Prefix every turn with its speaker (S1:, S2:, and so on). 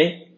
S1: ¿eh?